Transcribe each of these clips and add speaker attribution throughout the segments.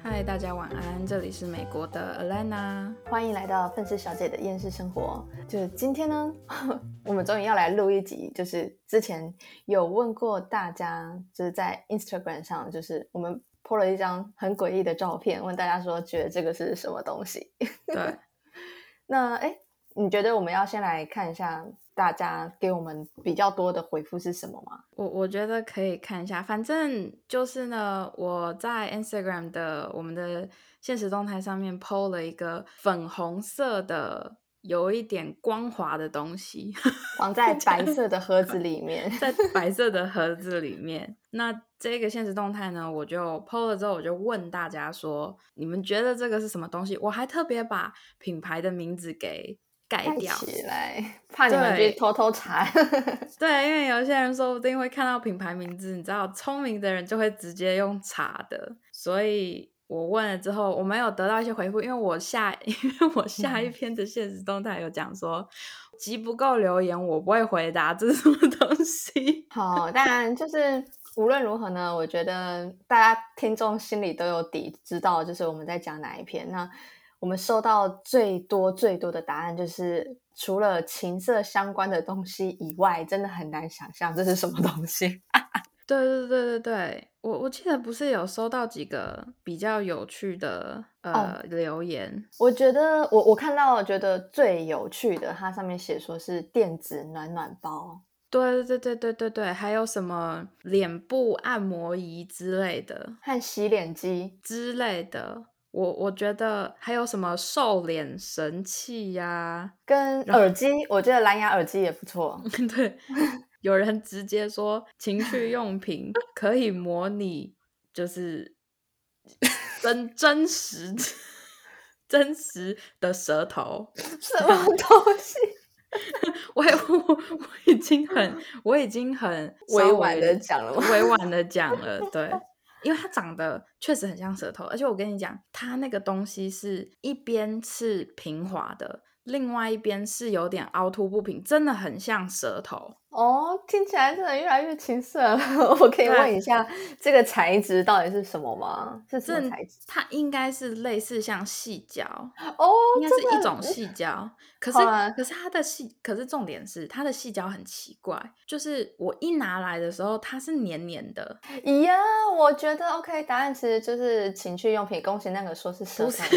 Speaker 1: 嗨，大家晚安，这里是美国的 Alana，
Speaker 2: 欢迎来到愤世小姐的厌世生活。就是今天呢，我们终于要来录一集，就是之前有问过大家，就是在 Instagram 上，就是我们 po 了一张很诡异的照片，问大家说觉得这个是什么东西？
Speaker 1: 对，
Speaker 2: 那哎，你觉得我们要先来看一下？大家给我们比较多的回复是什么吗？
Speaker 1: 我我觉得可以看一下，反正就是呢，我在 Instagram 的我们的现实动态上面 PO 了一个粉红色的有一点光滑的东西，
Speaker 2: 放在白色的盒子里面，
Speaker 1: 在白色的盒 子里面。那这个现实动态呢，我就 PO 了之后，我就问大家说，你们觉得这个是什么东西？我还特别把品牌的名字给。盖掉
Speaker 2: 起来，怕你们去偷偷查。
Speaker 1: 对，因为有些人说不定会看到品牌名字，你知道，聪明的人就会直接用查的。所以我问了之后，我没有得到一些回复，因为我下，因为我下一篇的现实动态有讲说，集不够留言，我不会回答这是什么东西。
Speaker 2: 好，当然就是无论如何呢，我觉得大家听众心里都有底，知道就是我们在讲哪一篇。那我们收到最多最多的答案就是，除了情色相关的东西以外，真的很难想象这是什么东西。
Speaker 1: 对对对对对，我我记得不是有收到几个比较有趣的呃留言。
Speaker 2: 我觉得我我看到觉得最有趣的，它上面写说是电子暖暖包。
Speaker 1: 对对对对对对，还有什么脸部按摩仪之类的，
Speaker 2: 和洗脸机
Speaker 1: 之类的。我我觉得还有什么瘦脸神器呀，
Speaker 2: 跟耳机，我觉得蓝牙耳机也不错。
Speaker 1: 对，有人直接说情趣用品可以模拟，就是 真真实真实的舌头，
Speaker 2: 什么东西？
Speaker 1: 我我我已经很我已经很
Speaker 2: 委婉的讲了，
Speaker 1: 委婉的讲了，对。因为它长得确实很像舌头，而且我跟你讲，它那个东西是一边是平滑的，另外一边是有点凹凸不平，真的很像舌头。
Speaker 2: 哦，听起来真的越来越青色了。我可以问一下，这个材质到底是什么吗？是什么材质？
Speaker 1: 它应该是类似像细胶
Speaker 2: 哦，
Speaker 1: 应该是一种细胶。可是，可是它的细，可是重点是它的细胶很奇怪，就是我一拿来的时候，它是黏黏的。
Speaker 2: 咦呀，我觉得 OK，答案其实就是情趣用品。恭喜那个说是色彩，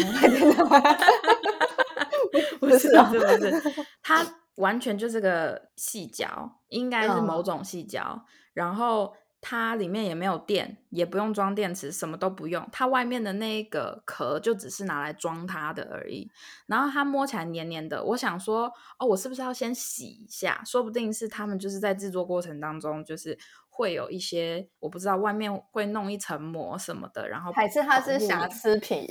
Speaker 1: 不是，不是，不是，它。完全就是个细胶，应该是某种细胶。然后它里面也没有电，也不用装电池，什么都不用。它外面的那个壳就只是拿来装它的而已。然后它摸起来黏黏的，我想说，哦，我是不是要先洗一下？说不定是他们就是在制作过程当中，就是会有一些我不知道，外面会弄一层膜什么的。然后
Speaker 2: 还是它是瑕疵品。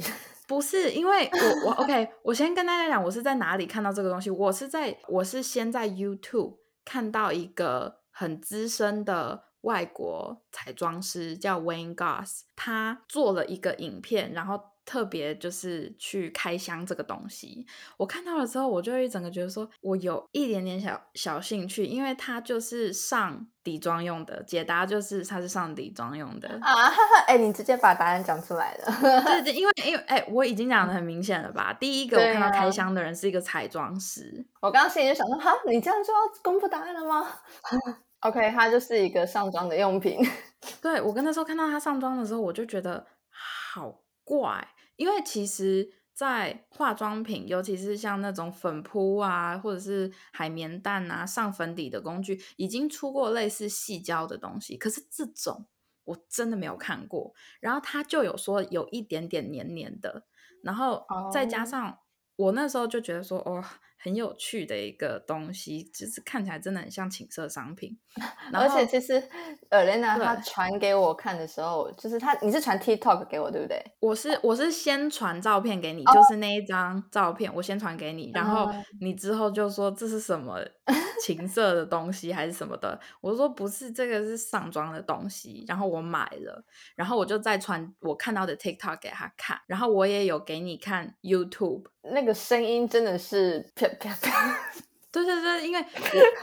Speaker 1: 不是，因为我我 OK，我先跟大家讲，我是在哪里看到这个东西。我是在我是先在 YouTube 看到一个很资深的外国彩妆师叫 Wayne Goss，他做了一个影片，然后。特别就是去开箱这个东西，我看到了之后，我就一整个觉得说，我有一点点小小兴趣，因为它就是上底妆用的，解答就是它是上底妆用的
Speaker 2: 啊！哎，你直接把答案讲出来了，
Speaker 1: 对 对，因为因为哎，我已经讲的很明显了吧？第一个我看到开箱的人是一个彩妆师，
Speaker 2: 我刚刚心里就想说，哈，你这样就要公布答案了吗？OK，它就是一个上妆的用品。
Speaker 1: 对我跟那时候看到它上妆的时候，我就觉得好怪。因为其实，在化妆品，尤其是像那种粉扑啊，或者是海绵蛋啊，上粉底的工具，已经出过类似细胶的东西。可是这种我真的没有看过。然后它就有说有一点点黏黏的，然后再加上我那时候就觉得说，哦。很有趣的一个东西，就是看起来真的很像情色商品。
Speaker 2: 而且其实呃，Lena 她传给我看的时候，就是她你是传 TikTok 给我对不对？
Speaker 1: 我是我是先传照片给你，就是那一张照片，我先传给你，然后你之后就说这是什么 情色的东西还是什么的？我说不是，这个是上妆的东西，然后我买了，然后我就再传我看到的 TikTok 给他看，然后我也有给你看 YouTube。
Speaker 2: 那个声音真的是啪啪啪，
Speaker 1: 对对对，因为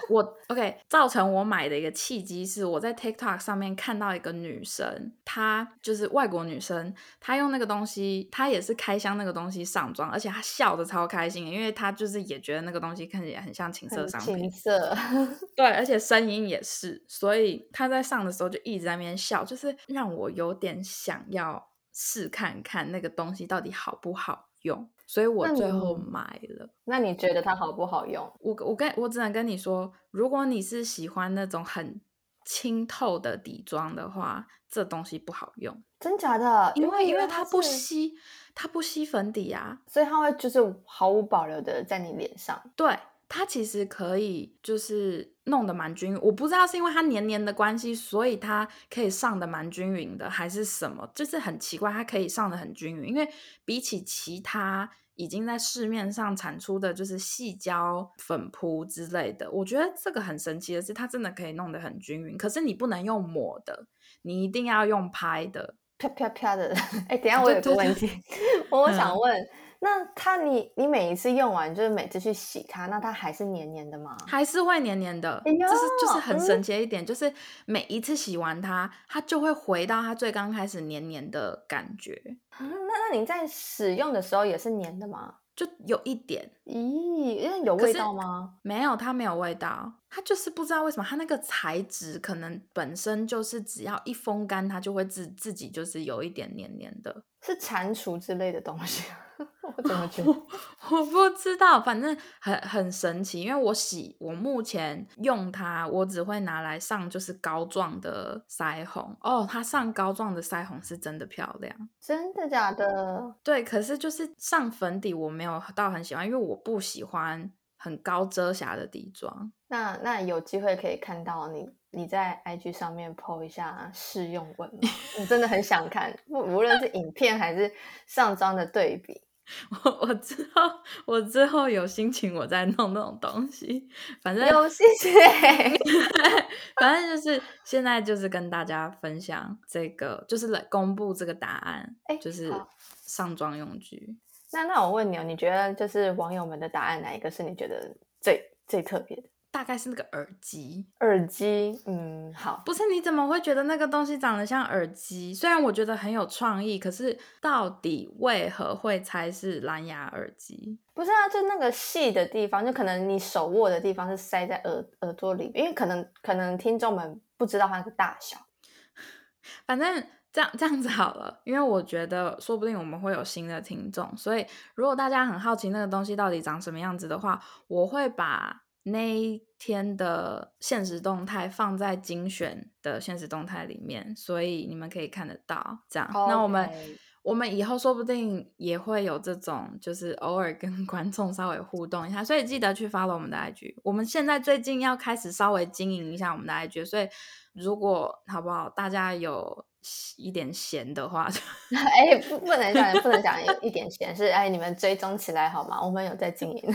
Speaker 1: 我我 OK 造成我买的一个契机是我在 TikTok 上面看到一个女生，她就是外国女生，她用那个东西，她也是开箱那个东西上妆，而且她笑的超开心，因为她就是也觉得那个东西看起来很像情色商品，
Speaker 2: 情色，
Speaker 1: 对，而且声音也是，所以她在上的时候就一直在那边笑，就是让我有点想要试看看那个东西到底好不好用。所以我最后买了。
Speaker 2: 那你觉得它好不好用？
Speaker 1: 我我跟我只能跟你说，如果你是喜欢那种很清透的底妆的话，这东西不好用。
Speaker 2: 真假的？
Speaker 1: 因为因
Speaker 2: 为
Speaker 1: 它不吸，它不吸粉底啊，
Speaker 2: 所以它会就是毫无保留的在你脸上。
Speaker 1: 对。它其实可以就是弄得蛮均匀，我不知道是因为它黏黏的关系，所以它可以上的蛮均匀的，还是什么？就是很奇怪，它可以上的很均匀。因为比起其他已经在市面上产出的，就是细胶粉扑之类的，我觉得这个很神奇的是，它真的可以弄得很均匀。可是你不能用抹的，你一定要用拍的，
Speaker 2: 啪啪啪的。哎，等下我有个问题，我想问。那它你你每一次用完，就是每次去洗它，那它还是黏黏的吗？
Speaker 1: 还是会黏黏的，这是就是很神奇的一点，就是每一次洗完它，它就会回到它最刚开始黏黏的感觉。
Speaker 2: 那那你在使用的时候也是黏的吗？
Speaker 1: 就有一点，
Speaker 2: 咦，因为有味道吗？
Speaker 1: 没有，它没有味道，它就是不知道为什么，它那个材质可能本身就是只要一风干，它就会自自己就是有一点黏黏的，
Speaker 2: 是蟾蜍之类的东西。我 怎么觉得？
Speaker 1: 我不知道，反正很很神奇。因为我洗，我目前用它，我只会拿来上就是膏状的腮红。哦，它上膏状的腮红是真的漂亮，
Speaker 2: 真的假的？
Speaker 1: 对，可是就是上粉底，我没有到很喜欢，因为我不喜欢很高遮瑕的底妆。
Speaker 2: 那那有机会可以看到你你在 IG 上面 po 一下试用文吗？我真的很想看，不无论是影片还是上妆的对比。
Speaker 1: 我我之后我之后有心情我再弄那种东西，反正
Speaker 2: 有心情，
Speaker 1: 反正就是现在就是跟大家分享这个，就是来公布这个答案，哎，就是上妆用具。
Speaker 2: 那那我问你哦，你觉得就是网友们的答案哪一个是你觉得最最特别的？
Speaker 1: 大概是那个耳机，
Speaker 2: 耳机，嗯，好，
Speaker 1: 不是你怎么会觉得那个东西长得像耳机？虽然我觉得很有创意，可是到底为何会猜是蓝牙耳机？
Speaker 2: 不是啊，就那个细的地方，就可能你手握的地方是塞在耳耳朵里，因为可能可能听众们不知道它的大小。
Speaker 1: 反正这样这样子好了，因为我觉得说不定我们会有新的听众，所以如果大家很好奇那个东西到底长什么样子的话，我会把。那一天的现实动态放在精选的现实动态里面，所以你们可以看得到。这样，那我们我们以后说不定也会有这种，就是偶尔跟 观众稍微互动一下。所以记得去 follow 我们的 IG。我们现在最近要开始稍微经营一下我们的 IG，所以如果好不好，大家有。一点闲的话，
Speaker 2: 哎，不不能讲，不能讲有一点闲，是哎，你们追踪起来好吗？我们有在经营，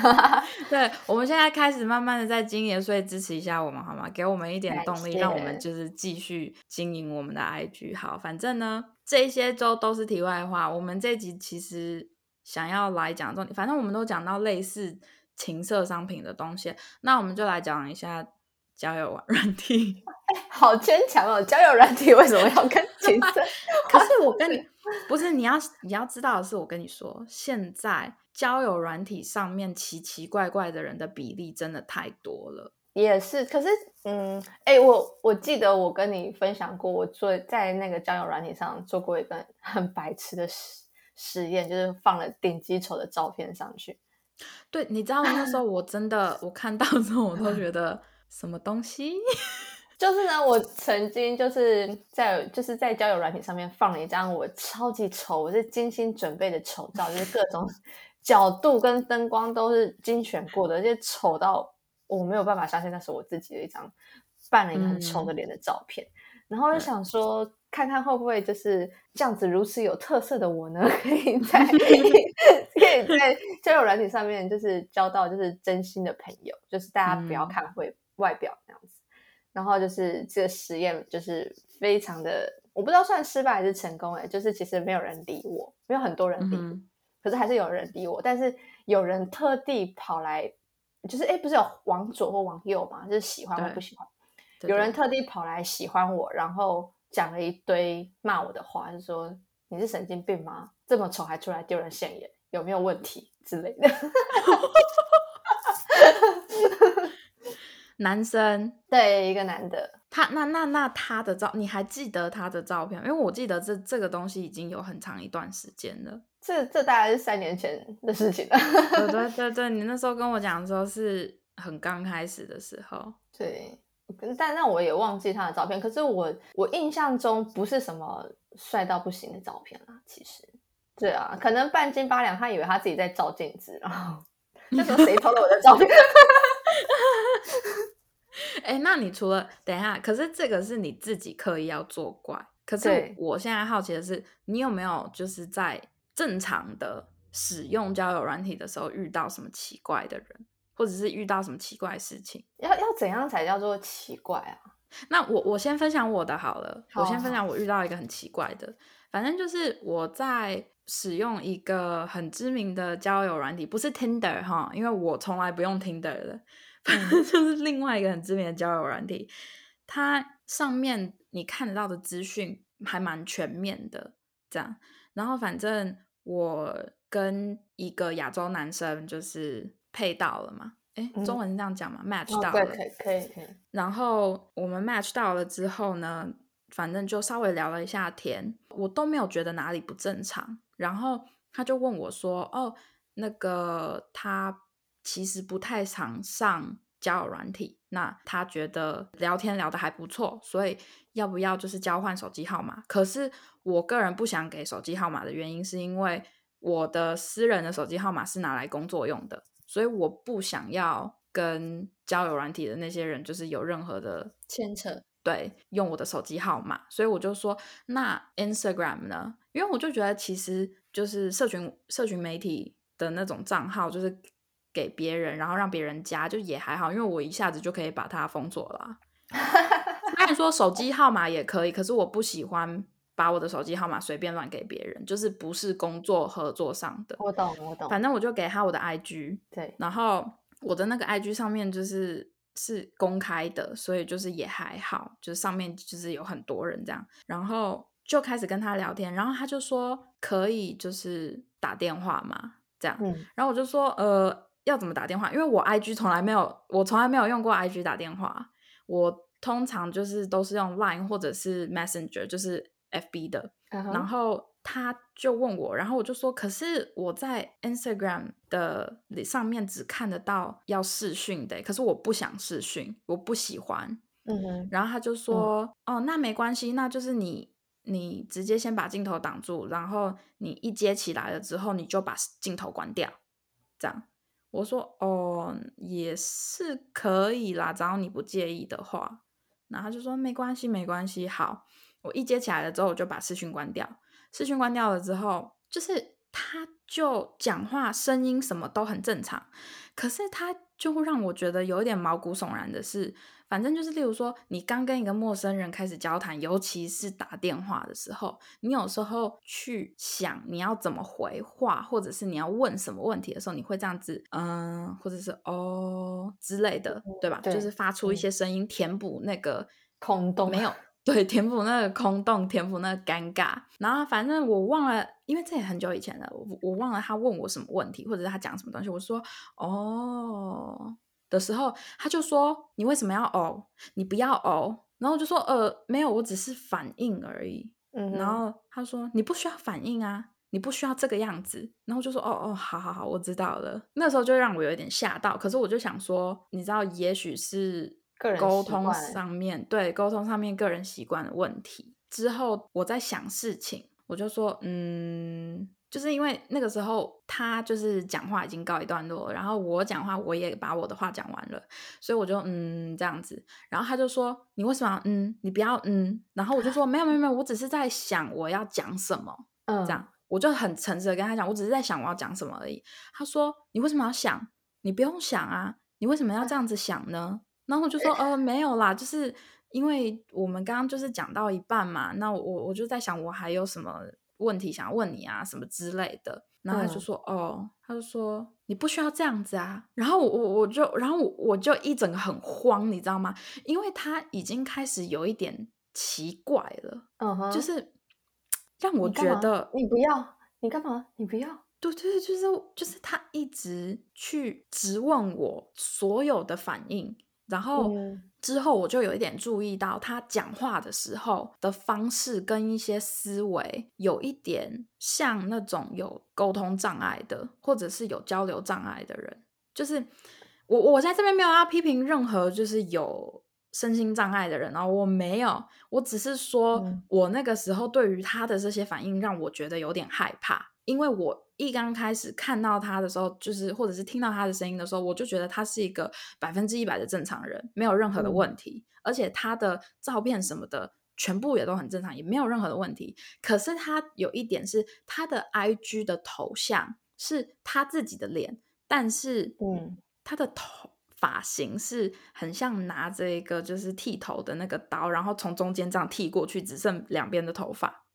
Speaker 1: 对，我们现在开始慢慢的在经营，所以支持一下我们好吗？给我们一点动力，让我们就是继续经营我们的 IG。好，反正呢，这些都都是题外话。我们这集其实想要来讲重点，反正我们都讲到类似情色商品的东西，那我们就来讲一下。交友软体，
Speaker 2: 哎，好牵强哦！交友软体为什么要跟
Speaker 1: 可是我跟你不是你要你要知道的是，我跟你说，现在交友软体上面奇奇怪怪的人的比例真的太多了。
Speaker 2: 也是，可是嗯，哎，我我记得我跟你分享过，我做在那个交友软体上做过一个很白痴的实实验，就是放了顶级丑的照片上去。
Speaker 1: 对，你知道那时候我真的我看到之后，我都觉得。什么东西？
Speaker 2: 就是呢，我曾经就是在就是在交友软体上面放了一张我超级丑，我是精心准备的丑照，就是各种角度跟灯光都是精选过的，而且丑到我没有办法相信那是我自己的一张扮了一个很丑的脸的照片。然后就想说，看看会不会就是这样子如此有特色的我呢，可以在 可以在交友软体上面就是交到就是真心的朋友，就是大家不要看会。外表这样子，然后就是这个实验就是非常的，我不知道算失败还是成功哎，就是其实没有人理我，没有很多人理，可是还是有人理我，但是有人特地跑来就是哎，不是有往左或往右嘛？就是喜欢或不喜欢。有人特地跑来喜欢我，然后讲了一堆骂我的话，就说你是神经病吗？这么丑还出来丢人现眼，有没有问题之类的？
Speaker 1: 男生
Speaker 2: 对一个男的，
Speaker 1: 他那那那他的照，你还记得他的照片？因为我记得这这个东西已经有很长一段时间了。
Speaker 2: 这这大概是三年前的事情了。
Speaker 1: 对对对，你那时候跟我讲的时候是很刚开始的时候。
Speaker 2: 对，但那我也忘记他的照片。可是我我印象中不是什么帅到不行的照片啦。其实，对啊，可能半斤八两，他以为他自己在照镜子，然后 那时候谁偷了我的照片？
Speaker 1: 哎，那你除了等一下，可是这个是你自己刻意要作怪。可是我现在好奇的是，你有没有就是在正常的使用交友软体的时候遇到什么奇怪的人，或者是遇到什么奇怪事情？
Speaker 2: 要要怎样才叫做奇怪啊？
Speaker 1: 那我我先分享我的好了，我先分享我遇到一个很奇怪的，反正就是我在使用一个很知名的交友软体，不是 Tinder 哈，因为我从来不用 Tinder 的。反 正就是另外一个很知名的交友软体，它上面你看得到的资讯还蛮全面的，这样。然后反正我跟一个亚洲男生就是配到了嘛，哎，中文是这样讲嘛，match 到了，
Speaker 2: 可以可以可以。
Speaker 1: 然后我们 match 到了之后呢，反正就稍微聊了一下天，我都没有觉得哪里不正常。然后他就问我说：“哦，那个他。”其实不太常上交友软体，那他觉得聊天聊得还不错，所以要不要就是交换手机号码？可是我个人不想给手机号码的原因，是因为我的私人的手机号码是拿来工作用的，所以我不想要跟交友软体的那些人就是有任何的
Speaker 2: 牵扯。
Speaker 1: 对，用我的手机号码，所以我就说那 Instagram 呢？因为我就觉得其实就是社群社群媒体的那种账号，就是。给别人，然后让别人加，就也还好，因为我一下子就可以把它封锁了。虽然说手机号码也可以，可是我不喜欢把我的手机号码随便乱给别人，就是不是工作合作上的。
Speaker 2: 我懂，我懂。
Speaker 1: 反正我就给他我的 IG，
Speaker 2: 对。
Speaker 1: 然后我的那个 IG 上面就是是公开的，所以就是也还好，就是上面就是有很多人这样，然后就开始跟他聊天，然后他就说可以就是打电话嘛，这样。嗯。然后我就说呃。要怎么打电话？因为我 I G 从来没有，我从来没有用过 I G 打电话。我通常就是都是用 Line 或者是 Messenger，就是 F B 的。然后他就问我，然后我就说，可是我在 Instagram 的上面只看得到要视讯的，可是我不想视讯，我不喜欢。嗯哼。然后他就说，哦，那没关系，那就是你你直接先把镜头挡住，然后你一接起来了之后，你就把镜头关掉，这样。我说哦，也是可以啦，只要你不介意的话。然后他就说没关系，没关系。好，我一接起来了之后，我就把视讯关掉。视讯关掉了之后，就是他就讲话声音什么都很正常，可是他就会让我觉得有一点毛骨悚然的是。反正就是，例如说，你刚跟一个陌生人开始交谈，尤其是打电话的时候，你有时候去想你要怎么回话，或者是你要问什么问题的时候，你会这样子，嗯，或者是哦之类的，对吧？就是发出一些声音，填补那个
Speaker 2: 空洞。
Speaker 1: 没有，对，填补那个空洞，填补那个尴尬。然后反正我忘了，因为这也很久以前了，我我忘了他问我什么问题，或者是他讲什么东西。我说哦。的时候，他就说：“你为什么要呕？你不要呕。”然后我就说：“呃，没有，我只是反应而已。”嗯，然后他说：“你不需要反应啊，你不需要这个样子。”然后就说：“哦哦，好好好，我知道了。”那时候就让我有点吓到。可是我就想说，你知道，也许是沟通上面对沟通上面个人习惯的问题。之后我在想事情，我就说：“嗯。”就是因为那个时候他就是讲话已经告一段落，然后我讲话我也把我的话讲完了，所以我就嗯这样子，然后他就说你为什么嗯你不要嗯，然后我就说没有没有没有，我只是在想我要讲什么，嗯，这样我就很诚实的跟他讲，我只是在想我要讲什么而已。他说你为什么要想？你不用想啊，你为什么要这样子想呢？然后我就说呃没有啦，就是因为我们刚刚就是讲到一半嘛，那我我就在想我还有什么。问题想要问你啊，什么之类的，然后他就说：“哦，他就说你不需要这样子啊。”然后我我我就然后我我就一整个很慌，你知道吗？因为他已经开始有一点奇怪了，
Speaker 2: 嗯哼，
Speaker 1: 就是让我觉得
Speaker 2: 你不要，你干嘛？你不要。
Speaker 1: 对对对，就是就是他一直去质问我所有的反应，然后
Speaker 2: 嗯
Speaker 1: 之后我就有一点注意到他讲话的时候的方式跟一些思维有一点像那种有沟通障碍的，或者是有交流障碍的人。就是我我在这边没有要批评任何就是有身心障碍的人哦，我没有，我只是说
Speaker 2: 嗯
Speaker 1: 我那个时候对于他的这些反应让我觉得有点害怕。因为我一刚开始看到他的时候，就是或者是听到他的声音的时候，我就觉得他是一个百分之一百的正常人，没有任何的
Speaker 2: 嗯
Speaker 1: 问题，而且他的照片什么的全部也都很正常，也没有任何的问题。可是他有一点是他的 IG 的头像是他自己的脸，但是
Speaker 2: 嗯
Speaker 1: 他的头发型是很像拿着一个就是剃头的那个刀，然后从中间这样剃过去，只剩两边的头发。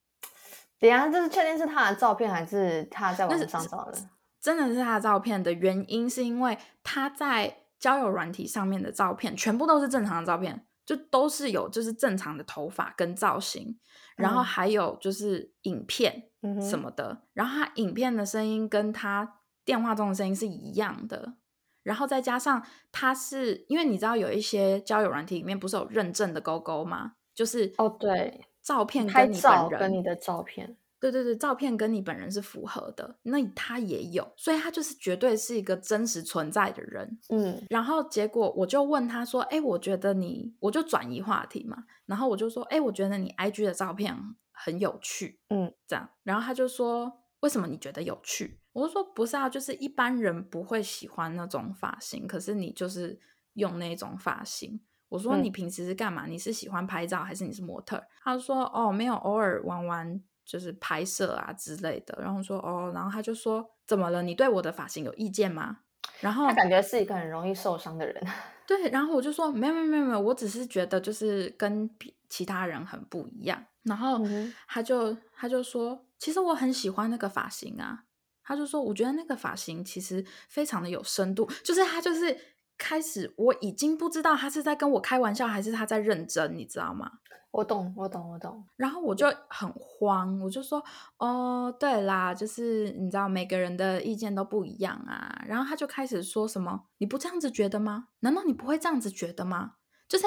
Speaker 2: 等一下，这是确定是他的照片还是他在网上找的？
Speaker 1: 真的是他的照片的原因，是因为他在交友软体上面的照片全部都是正常的照片，就都是有就是正常的头发跟造型，然后
Speaker 2: 嗯
Speaker 1: 还有就是影片什么的，然后他影片的声音跟他电话中的声音是一样的，然后再加上他是因为你知道有一些交友软体里面不是有认证的勾勾吗？就是
Speaker 2: 哦，对，
Speaker 1: 照片跟你本人
Speaker 2: 跟你的照片，
Speaker 1: 对对对，照片跟你本人是符合的，那他也有，所以他就是绝对是一个真实存在的人。
Speaker 2: 嗯
Speaker 1: 然后结果我就问他说：“哎，我觉得你，我就转移话题嘛。然后我就说：哎，我觉得你 IG 的照片很有趣，
Speaker 2: 嗯，
Speaker 1: 这样。然后他就说：为什么你觉得有趣？我就说不是啊，就是一般人不会喜欢那种发型，可是你就是用那种发型。我说
Speaker 2: 嗯
Speaker 1: 你平时是干嘛？你是喜欢拍照还是你是模特？他说哦，没有，偶尔玩玩就是拍摄啊之类的。然后说哦，然后他就说怎么了？你对我的发型有意见吗？然后
Speaker 2: 他感觉是一个很容易受伤的人。
Speaker 1: 对，然后我就说没有没有没有没有，我只是觉得就是跟其他人很不一样。然后他就他就说，其实我很喜欢那个发型啊。他就说，我觉得那个发型其实非常的有深度，就是他就是开始我已经不知道他是在跟我开玩笑还是他在认真，你知道吗？
Speaker 2: 我懂，我懂，我懂。
Speaker 1: 然后我就很慌，我就说：“哦，对啦，就是你知道每个人的意见都不一样啊。”然后他就开始说什么：“你不这样子觉得吗？难道你不会这样子觉得吗？”就是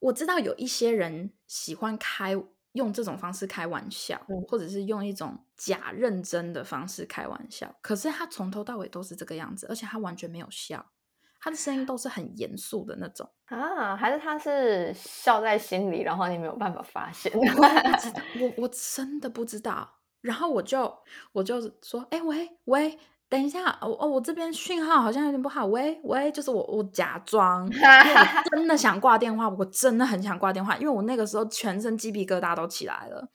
Speaker 1: 我知道有一些人喜欢开用这种方式开玩笑，
Speaker 2: 嗯
Speaker 1: 或者是用一种假认真的方式开玩笑，可是他从头到尾都是这个样子，而且他完全没有笑，他的声音都是很严肃的那种。
Speaker 2: 啊，还是他是笑在心里，然后你没有办法发现。
Speaker 1: 不知道，我我真的不知道。然后我就我就说，哎、喂喂，等一下，哦哦，我这边讯号好像有点不好，喂喂，就是我我假装，因为我真的想挂电话，我真的很想挂电话，因为我那个时候全身鸡皮疙瘩都起来了，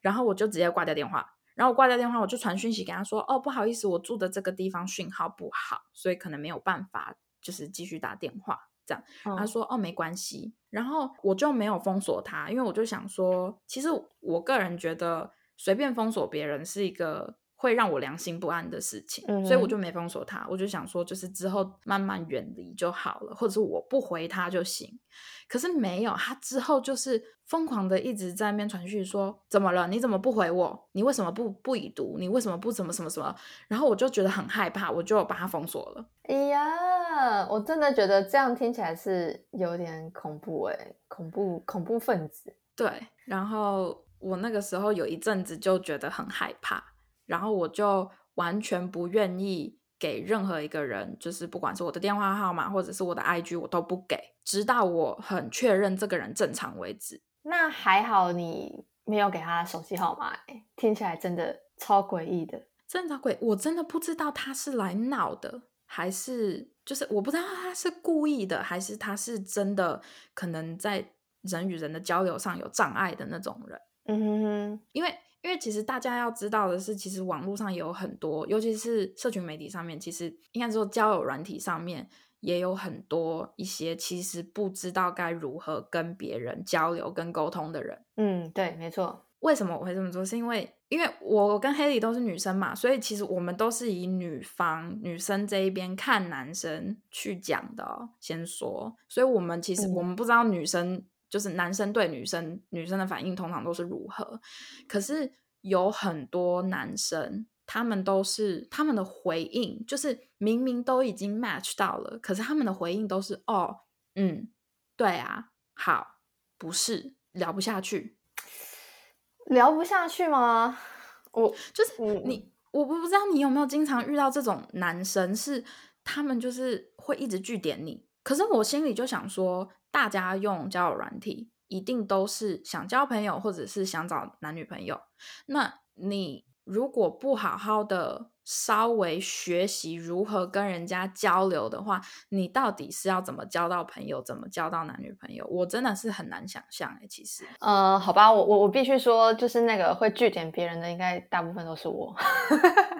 Speaker 1: 然后我就直接挂掉电话。然后我挂掉电话，我就传讯息给他说：“哦，不好意思，我住的这个地方讯号不好，所以可能没有办法，就是继续打电话。”这样，他
Speaker 2: 嗯
Speaker 1: 说：“哦，没关系。”然后我就没有封锁他，因为我就想说，其实我个人觉得随便封锁别人是一个会让我良心不安的事情，
Speaker 2: 嗯
Speaker 1: 所以我就没封锁他。我就想说，就是之后慢慢远离就好了，或者是我不回他就行。可是没有，他之后就是疯狂的一直在那边传讯说：“怎么了？你怎么不回我？你为什么不不已读？你为什么不怎么什么什么？”然后我就觉得很害怕，我就把他封锁了。
Speaker 2: 哎呀，我真的觉得这样听起来是有点恐怖哎，恐怖恐怖分子。
Speaker 1: 对，然后我那个时候有一阵子就觉得很害怕，然后我就完全不愿意给任何一个人，就是不管是我的电话号码或者是我的 IG，我都不给，直到我很确认这个人正常为止。
Speaker 2: 那还好你没有给他手机号码欸，听起来真的超诡异的。
Speaker 1: 正常鬼，我真的不知道他是来闹的，还是就是我不知道他是故意的，还是他是真的可能在人与人的交流上有障碍的那种人。
Speaker 2: 嗯哼哼，
Speaker 1: 因为因为其实大家要知道的是，其实网络上也有很多，尤其是社群媒体上面，其实应该说交友软体上面也有很多一些其实不知道该如何跟别人交流跟沟通的人。
Speaker 2: 嗯，对，没错。
Speaker 1: 为什么我会这么做？是因为因为我跟黑里都是女生嘛，所以其实我们都是以女方女生这一边看男生去讲的。先说，所以我们其实我们不知道女生就是男生对女生女生的反应通常都是如何，可是有很多男生。他们都是他们的回应，就是明明都已经 match 到了，可是他们的回应都是哦，嗯，对啊，好，不是聊不下去，
Speaker 2: 聊不下去吗？我
Speaker 1: 就是你，我不不知道你有没有经常遇到这种男生，是他们就是会一直拒点你，可是我心里就想说，大家用交友软体一定都是想交朋友，或者是想找男女朋友，那你。如果不好好的稍微学习如何跟人家交流的话，你到底是要怎么交到朋友，怎么交到男女朋友？我真的是很难想象哎，其实，
Speaker 2: 呃，好吧，我我我必须说，就是那个会拒点别人的，应该大部分都是我。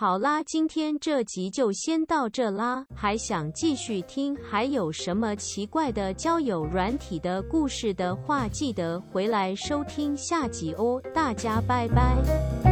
Speaker 3: 好啦，今天这集就先到这啦。还想继续听还有什么奇怪的交友软体的故事的话，记得回来收听下集哦。大家拜拜。